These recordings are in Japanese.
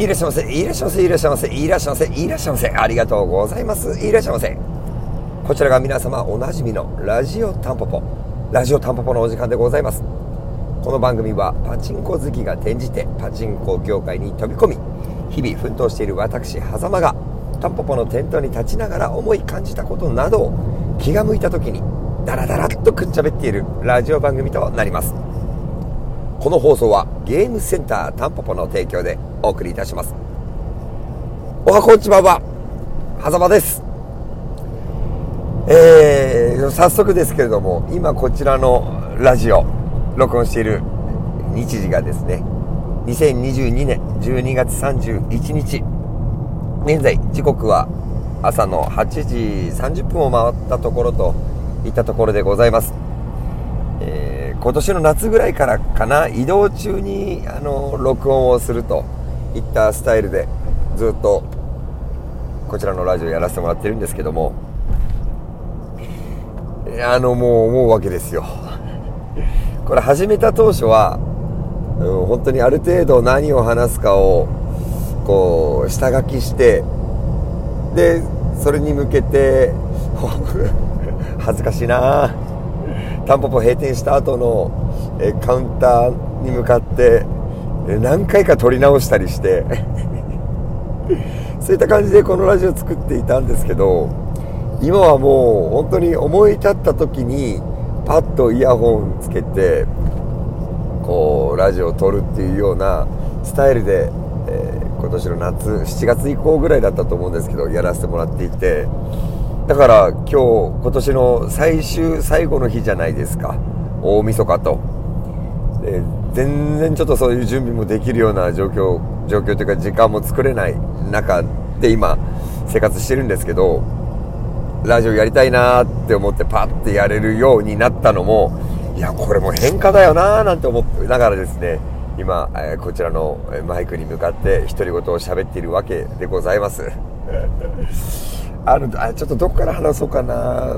いらっしゃいませ。いらっしゃいませ。いらっしゃいませ。いらっしゃいませ。いらっしゃいませ。ありがとうございます。いらっしゃいませ。こちらが皆様おなじみのラジオタンポポ。ラジオタンポポのお時間でございます。この番組はパチンコ好きが転じてパチンコ業界に飛び込み日々奮闘している私狭間がタンポポのテントに立ちながら思い感じたことなどを気が向いた時にダラダラっとくっちゃべっているラジオ番組となります。この放送はゲームセンタータンポポの提供でお送りいたします。おはこんちばばは。ざまです。えー、早速ですけれども今こちらのラジオ録音している日時がですね2022年12月31日。現在時刻は朝の8時30分を回ったところといったところでございます、え、今年の夏ぐらいからかな移動中にあの録音をするといったスタイルでずっとこちらのラジオやらせてもらってるんですけどもあのもう思うわけですよ。これ始めた当初は、うん、本当にある程度何を話すかをこう下書きしてでそれに向けて 恥ずかしいなタンポポ閉店した後のえカウンターに向かって何回か撮り直したりして。そういった感じでこのラジオ作っていたんですけど今はもう本当に思い立った時にパッとイヤホンつけてこうラジオを撮るっていうようなスタイルで、えー今年の夏7月以降ぐらいだったと思うんですけどやらせてもらっていて。だから今日今年の最終最後の日じゃないですか。大晦日と。で全然ちょっとそういう準備もできるような状況状況というか時間も作れない中で今生活してるんですけどラジオやりたいなって思ってパッてやれるようになったのもいやこれも変化だよななんて思ってながらですね今、えこちらのマイクに向かって独り言を喋っているわけでございます。あのあちょっとどこから話そうかな。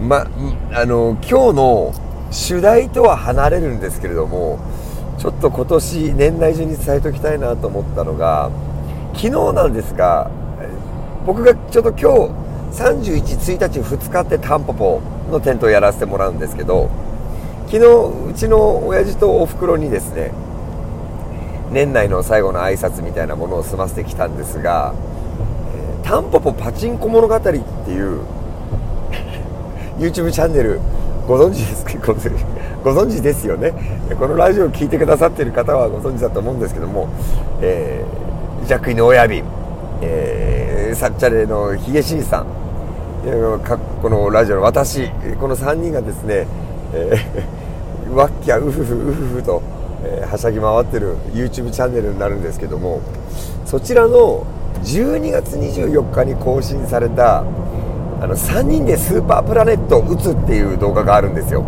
まあの今日の主題とは離れるんですけれどもちょっと今年年内中に伝えておきたいなと思ったのが昨日なんですが僕がちょっと今日31、1日、2日ってタンポポのテントをやらせてもらうんですけど昨日うちの親父とおふくろにですね年内の最後の挨拶みたいなものを済ませてきたんですが「、タンポポパチンコ物語」っていう YouTube チャンネルご存知ですか？ご存知ですよね？このラジオを聴いてくださってる方はご存知だと思うんですけども、えー、ジャックイの親瓶、えー、サッチャレのヒゲシンさんこのラジオの私この3人がですね、えー わっきゃうふふうふふと、えー、はしゃぎ回ってる YouTube チャンネルになるんですけどもそちらの12月24日に更新されたあの3人でスーパープラネットを打つっていう動画があるんですよ、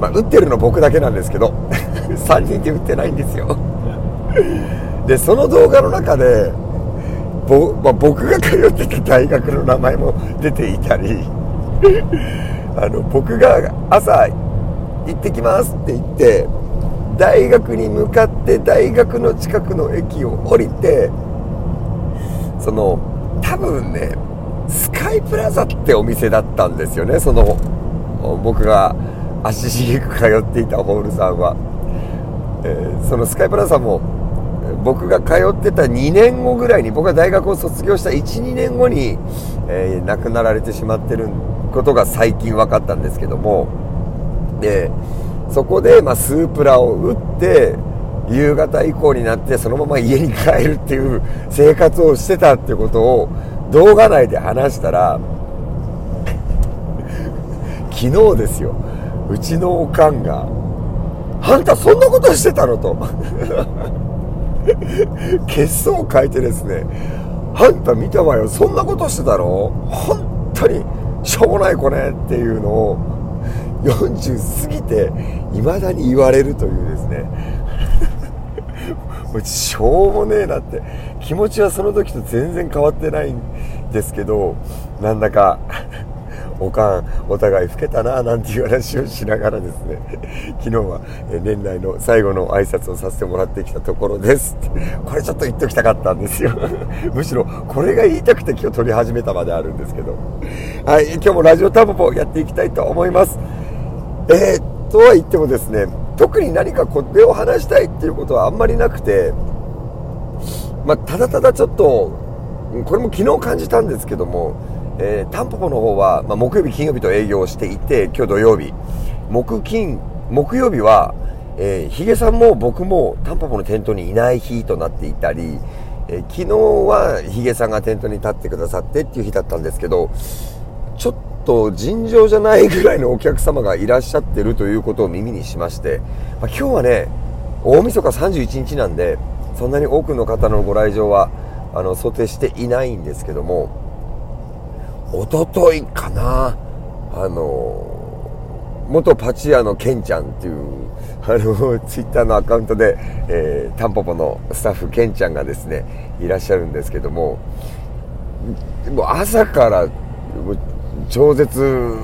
まあ、打ってるの僕だけなんですけど 3人で打ってないんですよ。でその動画の中でぼ、まあ、僕が通ってた大学の名前も出ていたり あの僕が朝行ってきますって言って大学に向かって大学の近くの駅を降りてその多分ねスカイプラザってお店だったんですよね。その僕が足しげく通っていたホールさんは、えー、そのスカイプラザも僕が通ってた2年後ぐらいに僕が大学を卒業した12年後に、えー、亡くなられてしまってることが最近分かったんですけども。でそこで、まあ、スープラを打って夕方以降になってそのまま家に帰るっていう生活をしてたってことを動画内で話したら 昨日ですよ。うちのおかんが「あんたそんなことしてたの?」と。血相を書いてですね「あんた見たわよ。そんなことしてたの本当にしょうもない子ね」っていうのを 40過ぎて未だに言われるというですねしょうもねえなって。気持ちはその時と全然変わってないんですけどなんだか おかんお互い老けたななんていう話をしながらですね 昨日は年内の最後の挨拶をさせてもらってきたところですこれちょっと言っておきたかったんですよ。むしろこれが言いたくて今日撮り始めたまであるんですけど。はい今日もラジオタンポポやっていきたいと思います。えー、とは言ってもですね特に何かこれを話したいっていうことはあんまりなくてまあ、ただただちょっとこれも昨日感じたんですけどもえー、タンポポの方は、まあ、木曜日、金曜日と営業していて、今日土曜日、木金、木曜日は、えー、ヒゲさんも僕もタンポポの店頭にいない日となっていたり、えー、昨日はヒゲさんが店頭に立ってくださってっていう日だったんですけど、ちょっと尋常じゃないぐらいのお客様がいらっしゃってるということを耳にしまして、まあ、今日はね、大晦日31日なんで、そんなに多くの方のご来場は、あの、想定していないんですけども、おとといかな、あの、元パチ屋のケンちゃんっていう、あの、ツイッターのアカウントで、えー、タンポポのスタッフケンちゃんがですね、いらっしゃるんですけども、もう朝から超絶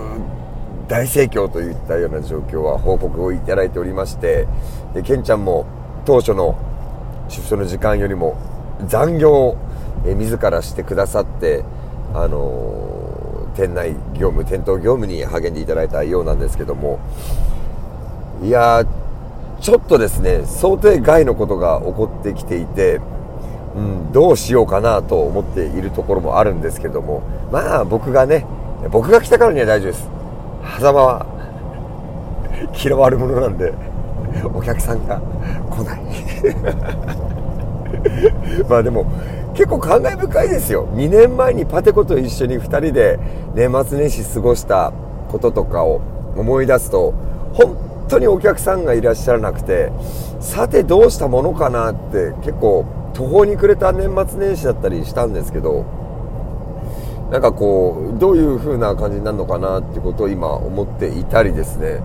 大盛況といったような状況は報告をいただいておりまして、で、ケンちゃんも当初の出所の時間よりも残業を自らしてくださって、あの店内業務店頭業務に励んでいただいたようなんですけどもいやちょっとですね想定外のことが起こってきていて、うん、どうしようかなと思っているところもあるんですけどもまあ僕がね僕が来たからには大丈夫です。狭間は嫌われ者なんでお客さんが来ない。まあでも結構感慨深いですよ。2年前にパテコと一緒に2人で年末年始過ごしたこととかを思い出すと本当にお客さんがいらっしゃらなくてさてどうしたものかなって結構途方に暮れた年末年始だったりしたんですけどなんかこうどういう風な感じになるのかなってことを今思っていたりですね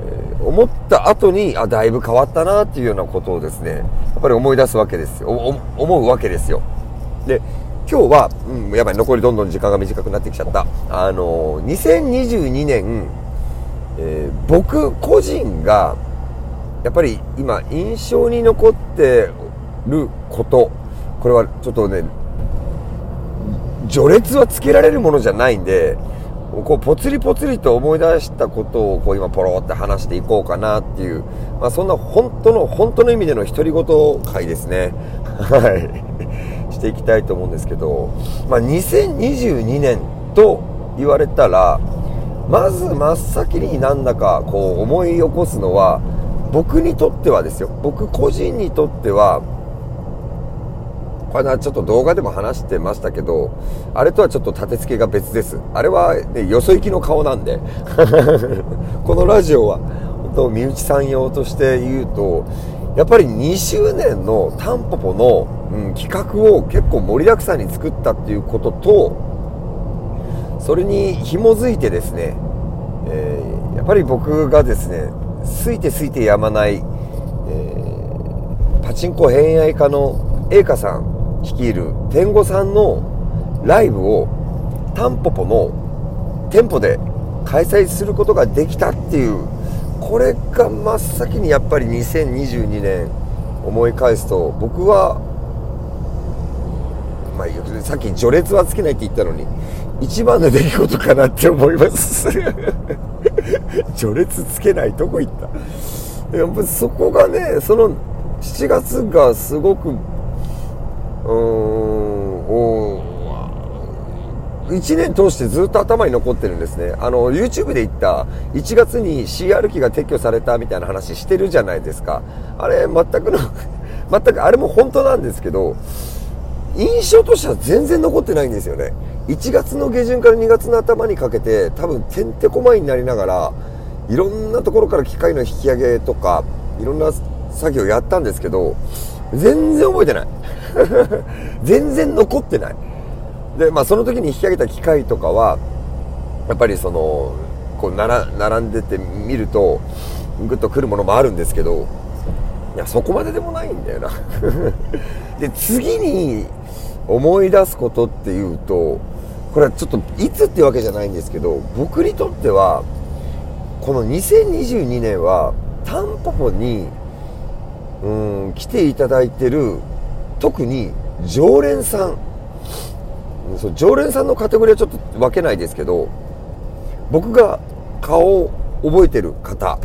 え思った後に、あ、だいぶ変わったなっていうようなことをですね、やっぱり思い出すわけですよ。思うわけですよ。で、今日は、うん、やばい、残りどんどん時間が短くなってきちゃった。あの、2022年、えー、僕個人が、やっぱり今、印象に残ってること、これはちょっとね、序列はつけられるものじゃないんで、こうポツリポツリと思い出したことをこう今ポロって話していこうかなっていう、まあ、そんな本当の本当の意味での独り言会ですね。はい。していきたいと思うんですけど、まあ、2022年と言われたらまず真っ先になんだかこう思い起こすのは僕にとってはですよ。僕個人にとってはこれはちょっと動画でも話してましたけど、あれとはちょっと立て付けが別です。あれは、ね、よそ行きの顔なんで。このラジオは、本当身内さん用として言うと、やっぱり2周年のタンポポの、うん、企画を結構盛りだくさんに作ったっていうことと、それに紐づいてですね、えー、やっぱり僕がですね、すいてすいてやまない、えー、パチンコ偏愛家の栄華さん率いる天狗さんのライブをタンポポの店舗で開催することができたっていうこれが真っ先にやっぱり2022年思い返すと僕は、まあ、さっき序列はつけないって言ったのに一番の出来事かなって思います。序列つけないどこ行った。やっぱそこがねその7月がすごく1年通してずっと頭に残ってるんですね。あの、YouTube で言った1月に CR 機が撤去されたみたいな話してるじゃないですか。あれ、全くの全くあれも本当なんですけど、印象としては全然残ってないんですよね。1月の下旬から2月の頭にかけて、多分てんてこまいになりながら、いろんなところから機械の引き上げとか、いろんな作業やったんですけど、全然覚えてない。全然残ってない。で、まあその時に引き上げた機械とかは、やっぱりその、こうなら並んでて見ると、グッと来るものもあるんですけど、いや、そこまででもないんだよな。で、次に思い出すことっていうと、これはちょっといつってわけじゃないんですけど僕にとってはこの2022年はタンポポにうん来ていただいてる特に常連さんそう常連さんのカテゴリーはちょっと分けないですけど僕が顔を覚えてる方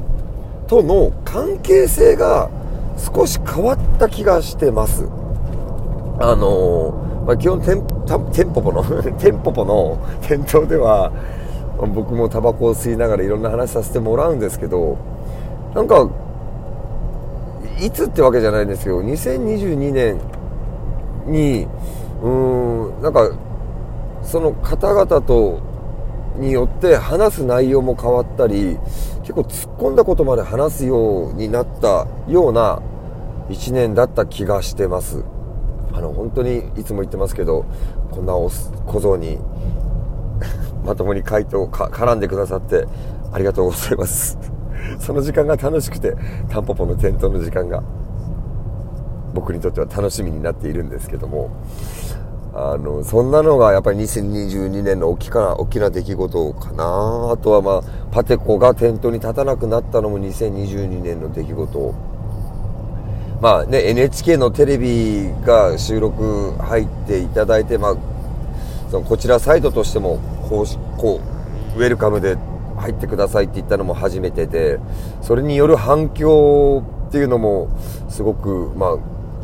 との関係性が少し変わった気がしてます。あのー、まあ、基本テンテンポポのテンポポの店頭では僕もタバコを吸いながらいろんな話させてもらうんですけどなんかいつってわけじゃないんですけど2022年にうーんなんかその方々とによって話す内容も変わったり結構突っ込んだことまで話すようになったような1年だった気がしてます。あの本当にいつも言ってますけどこんな小僧にまともに回答か絡んでくださってありがとうございます。その時間が楽しくてタンポポの店頭の時間が僕にとっては楽しみになっているんですけどもあの、そんなのがやっぱり2022年の大きな、大きな出来事かな。あとはまあ、パテコが店頭に立たなくなったのも2022年の出来事。まあね、NHK のテレビが収録入っていただいて、まあ、そのこちらサイトとしても、こう、こう、ウェルカムで入ってくださいって言ったのも初めてで、それによる反響っていうのも、すごく、まあ、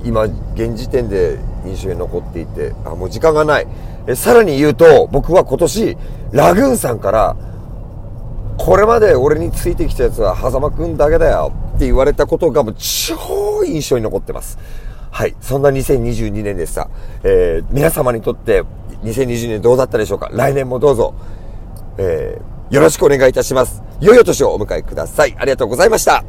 今、現時点で印象に残っていて、あ、もう時間がない。え、さらに言うと、僕は今年、ラグーンさんから、これまで俺についてきたやつは、狭間くんだけだよって言われたことがもう超印象に残ってます。はい。そんな2022年でした。えー、皆様にとって2020年どうだったでしょうか？来年もどうぞ、えー、よろしくお願いいたします。良いお年をお迎えください。ありがとうございました。